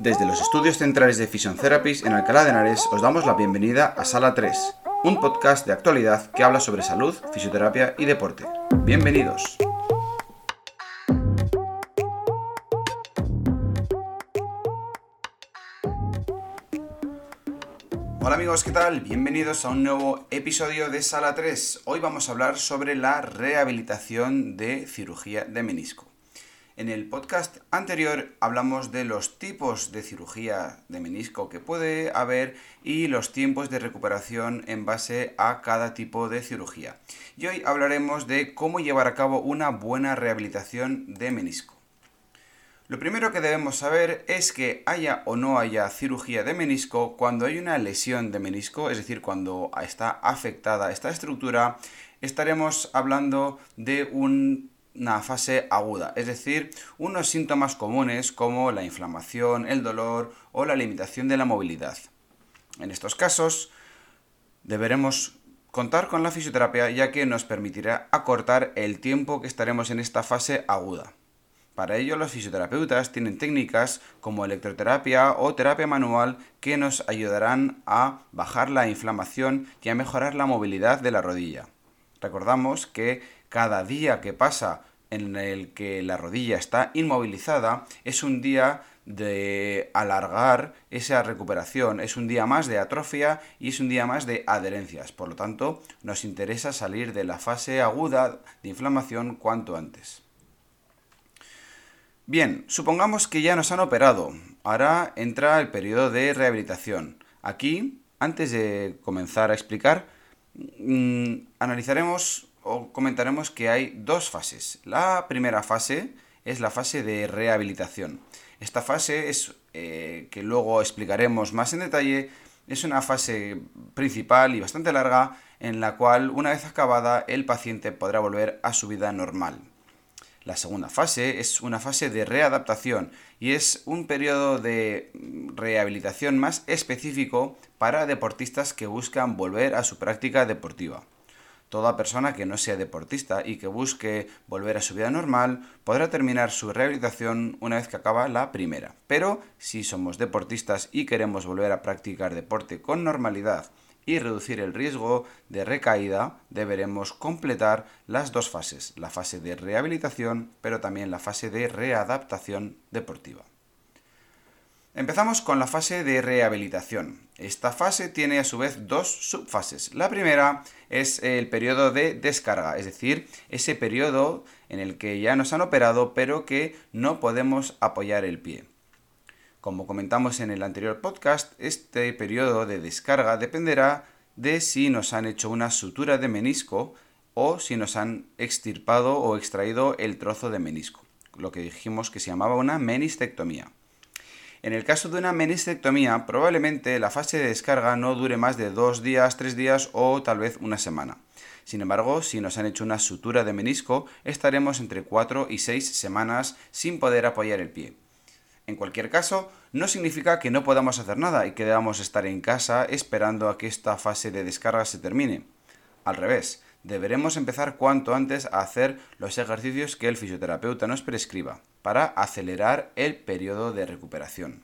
Desde los estudios centrales de Fission Therapies en Alcalá de Henares os damos la bienvenida a Sala 3, un podcast de actualidad que habla sobre salud, fisioterapia y deporte. Bienvenidos. Hola amigos, ¿qué tal? Bienvenidos a un nuevo episodio de Sala 3. Hoy vamos a hablar sobre la rehabilitación de cirugía de menisco. En el podcast anterior hablamos de los tipos de cirugía de menisco que puede haber y los tiempos de recuperación en base a cada tipo de cirugía. Y hoy hablaremos de cómo llevar a cabo una buena rehabilitación de menisco. Lo primero que debemos saber es que haya o no haya cirugía de menisco, cuando hay una lesión de menisco, es decir, cuando está afectada esta estructura, estaremos hablando de un una fase aguda, es decir, unos síntomas comunes como la inflamación, el dolor o la limitación de la movilidad. En estos casos, deberemos contar con la fisioterapia ya que nos permitirá acortar el tiempo que estaremos en esta fase aguda. Para ello los fisioterapeutas tienen técnicas como electroterapia o terapia manual que nos ayudarán a bajar la inflamación y a mejorar la movilidad de la rodilla. Recordamos que cada día que pasa en el que la rodilla está inmovilizada es un día de alargar esa recuperación, es un día más de atrofia y es un día más de adherencias. Por lo tanto, nos interesa salir de la fase aguda de inflamación cuanto antes. Bien, supongamos que ya nos han operado. Ahora entra el periodo de rehabilitación. Aquí, antes de comenzar a explicar, mm, analizaremos o comentaremos que hay dos fases. La primera fase es la fase de rehabilitación. Esta fase es, eh, que luego explicaremos más en detalle, es una fase principal y bastante larga en la cual una vez acabada el paciente podrá volver a su vida normal. La segunda fase es una fase de readaptación y es un periodo de rehabilitación más específico para deportistas que buscan volver a su práctica deportiva. Toda persona que no sea deportista y que busque volver a su vida normal podrá terminar su rehabilitación una vez que acaba la primera. Pero si somos deportistas y queremos volver a practicar deporte con normalidad y reducir el riesgo de recaída, deberemos completar las dos fases, la fase de rehabilitación, pero también la fase de readaptación deportiva. Empezamos con la fase de rehabilitación. Esta fase tiene a su vez dos subfases. La primera es el periodo de descarga, es decir, ese periodo en el que ya nos han operado pero que no podemos apoyar el pie. Como comentamos en el anterior podcast, este periodo de descarga dependerá de si nos han hecho una sutura de menisco o si nos han extirpado o extraído el trozo de menisco, lo que dijimos que se llamaba una menistectomía. En el caso de una menistectomía, probablemente la fase de descarga no dure más de dos días, tres días o tal vez una semana. Sin embargo, si nos han hecho una sutura de menisco, estaremos entre cuatro y seis semanas sin poder apoyar el pie. En cualquier caso, no significa que no podamos hacer nada y que debamos estar en casa esperando a que esta fase de descarga se termine. Al revés, deberemos empezar cuanto antes a hacer los ejercicios que el fisioterapeuta nos prescriba para acelerar el periodo de recuperación.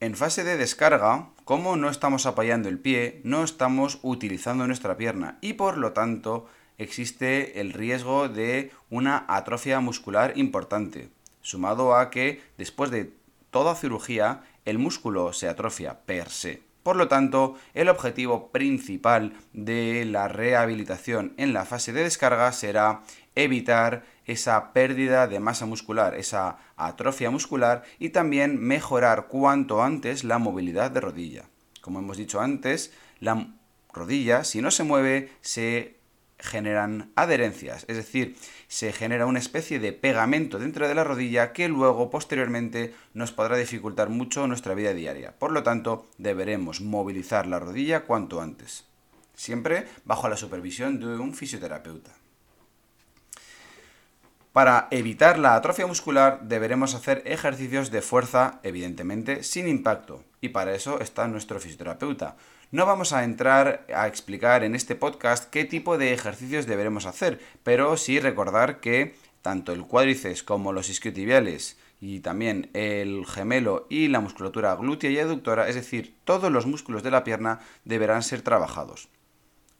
En fase de descarga, como no estamos apoyando el pie, no estamos utilizando nuestra pierna y por lo tanto existe el riesgo de una atrofia muscular importante, sumado a que después de toda cirugía el músculo se atrofia per se. Por lo tanto, el objetivo principal de la rehabilitación en la fase de descarga será evitar esa pérdida de masa muscular, esa atrofia muscular y también mejorar cuanto antes la movilidad de rodilla. Como hemos dicho antes, la rodilla, si no se mueve, se generan adherencias, es decir, se genera una especie de pegamento dentro de la rodilla que luego posteriormente nos podrá dificultar mucho nuestra vida diaria. Por lo tanto, deberemos movilizar la rodilla cuanto antes, siempre bajo la supervisión de un fisioterapeuta. Para evitar la atrofia muscular deberemos hacer ejercicios de fuerza, evidentemente, sin impacto, y para eso está nuestro fisioterapeuta. No vamos a entrar a explicar en este podcast qué tipo de ejercicios deberemos hacer, pero sí recordar que tanto el cuádriceps como los isquiotibiales y también el gemelo y la musculatura glútea y aductora, es decir, todos los músculos de la pierna deberán ser trabajados.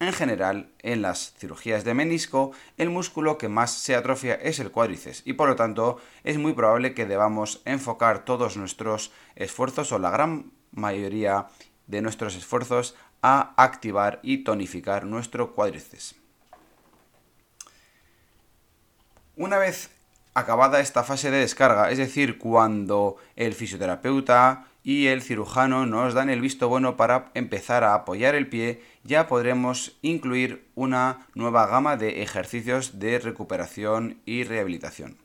En general, en las cirugías de menisco, el músculo que más se atrofia es el cuádriceps y por lo tanto es muy probable que debamos enfocar todos nuestros esfuerzos o la gran mayoría de nuestros esfuerzos a activar y tonificar nuestro cuádriceps. Una vez acabada esta fase de descarga, es decir, cuando el fisioterapeuta y el cirujano nos dan el visto bueno para empezar a apoyar el pie, ya podremos incluir una nueva gama de ejercicios de recuperación y rehabilitación.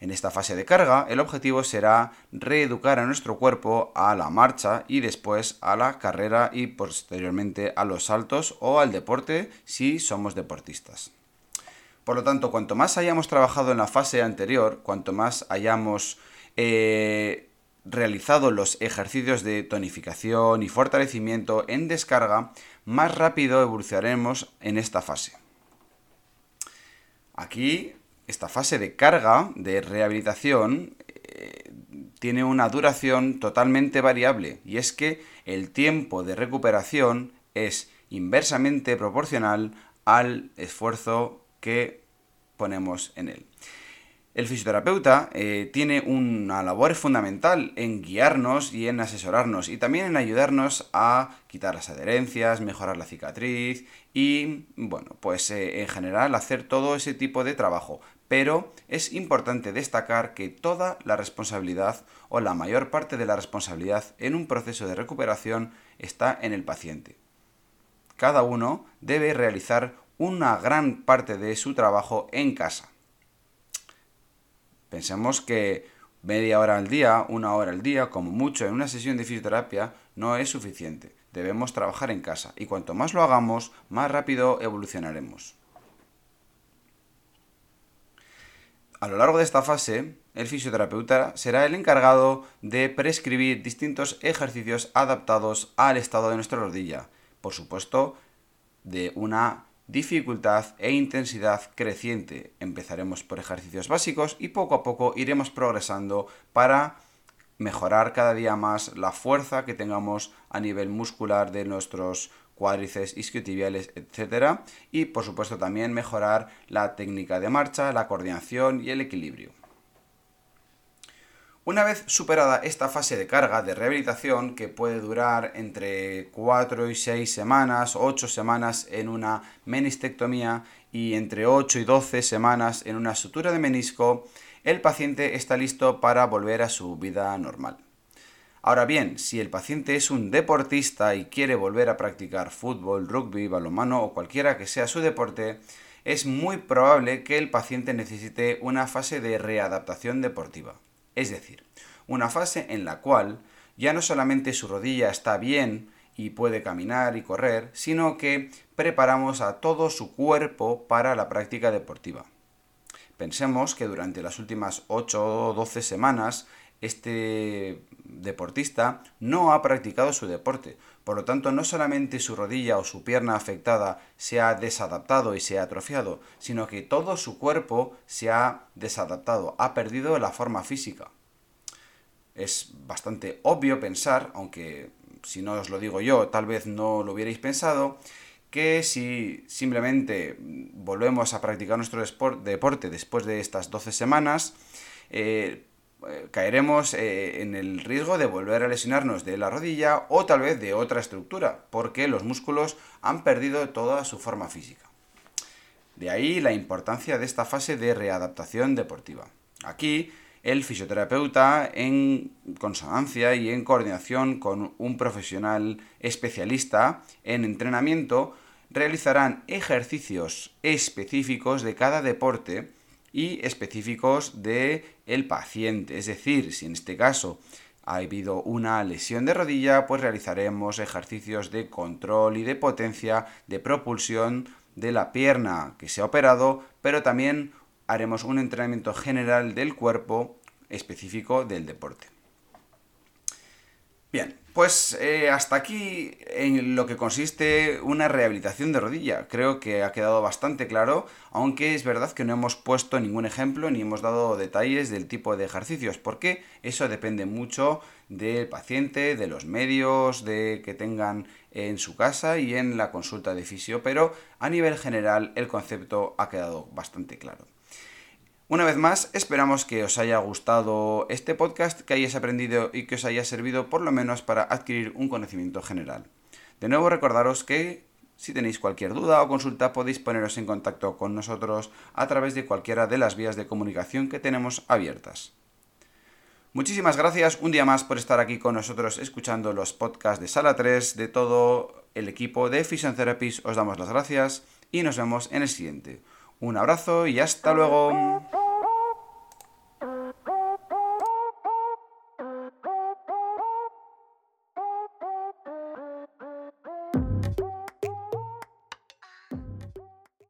En esta fase de carga, el objetivo será reeducar a nuestro cuerpo a la marcha y después a la carrera y posteriormente a los saltos o al deporte si somos deportistas. Por lo tanto, cuanto más hayamos trabajado en la fase anterior, cuanto más hayamos eh, realizado los ejercicios de tonificación y fortalecimiento en descarga, más rápido evolucionaremos en esta fase. Aquí, esta fase de carga, de rehabilitación, eh, tiene una duración totalmente variable y es que el tiempo de recuperación es inversamente proporcional al esfuerzo que ponemos en él. El fisioterapeuta eh, tiene una labor fundamental en guiarnos y en asesorarnos y también en ayudarnos a quitar las adherencias, mejorar la cicatriz y, bueno, pues eh, en general hacer todo ese tipo de trabajo. Pero es importante destacar que toda la responsabilidad o la mayor parte de la responsabilidad en un proceso de recuperación está en el paciente. Cada uno debe realizar una gran parte de su trabajo en casa. Pensemos que media hora al día, una hora al día, como mucho en una sesión de fisioterapia, no es suficiente. Debemos trabajar en casa y cuanto más lo hagamos, más rápido evolucionaremos. A lo largo de esta fase, el fisioterapeuta será el encargado de prescribir distintos ejercicios adaptados al estado de nuestra rodilla. Por supuesto, de una dificultad e intensidad creciente. Empezaremos por ejercicios básicos y poco a poco iremos progresando para mejorar cada día más la fuerza que tengamos a nivel muscular de nuestros cuádriceps, isquiotibiales, etc. Y por supuesto también mejorar la técnica de marcha, la coordinación y el equilibrio. Una vez superada esta fase de carga de rehabilitación, que puede durar entre 4 y 6 semanas, 8 semanas en una menistectomía y entre 8 y 12 semanas en una sutura de menisco, el paciente está listo para volver a su vida normal. Ahora bien, si el paciente es un deportista y quiere volver a practicar fútbol, rugby, balonmano o cualquiera que sea su deporte, es muy probable que el paciente necesite una fase de readaptación deportiva. Es decir, una fase en la cual ya no solamente su rodilla está bien y puede caminar y correr, sino que preparamos a todo su cuerpo para la práctica deportiva. Pensemos que durante las últimas 8 o 12 semanas este deportista no ha practicado su deporte. Por lo tanto, no solamente su rodilla o su pierna afectada se ha desadaptado y se ha atrofiado, sino que todo su cuerpo se ha desadaptado, ha perdido la forma física. Es bastante obvio pensar, aunque si no os lo digo yo, tal vez no lo hubierais pensado, que si simplemente volvemos a practicar nuestro deporte después de estas 12 semanas, eh, caeremos eh, en el riesgo de volver a lesionarnos de la rodilla o tal vez de otra estructura, porque los músculos han perdido toda su forma física. De ahí la importancia de esta fase de readaptación deportiva. Aquí el fisioterapeuta, en consonancia y en coordinación con un profesional especialista en entrenamiento, realizarán ejercicios específicos de cada deporte y específicos de el paciente. Es decir, si en este caso ha habido una lesión de rodilla, pues realizaremos ejercicios de control y de potencia, de propulsión de la pierna que se ha operado, pero también haremos un entrenamiento general del cuerpo específico del deporte. Bien, Pues eh, hasta aquí en lo que consiste una rehabilitación de rodilla. Creo que ha quedado bastante claro, aunque es verdad que no hemos puesto ningún ejemplo ni hemos dado detalles del tipo de ejercicios, porque eso depende mucho del paciente, de los medios de que tengan en su casa y en la consulta de fisio, pero a nivel general el concepto ha quedado bastante claro. Una vez más, esperamos que os haya gustado este podcast, que hayáis aprendido y que os haya servido por lo menos para adquirir un conocimiento general. De nuevo recordaros que si tenéis cualquier duda o consulta podéis poneros en contacto con nosotros a través de cualquiera de las vías de comunicación que tenemos abiertas. Muchísimas gracias un día más por estar aquí con nosotros escuchando los podcasts de Sala 3 de todo el equipo de Vision Therapies. Os damos las gracias y nos vemos en el siguiente. Un abrazo y hasta luego.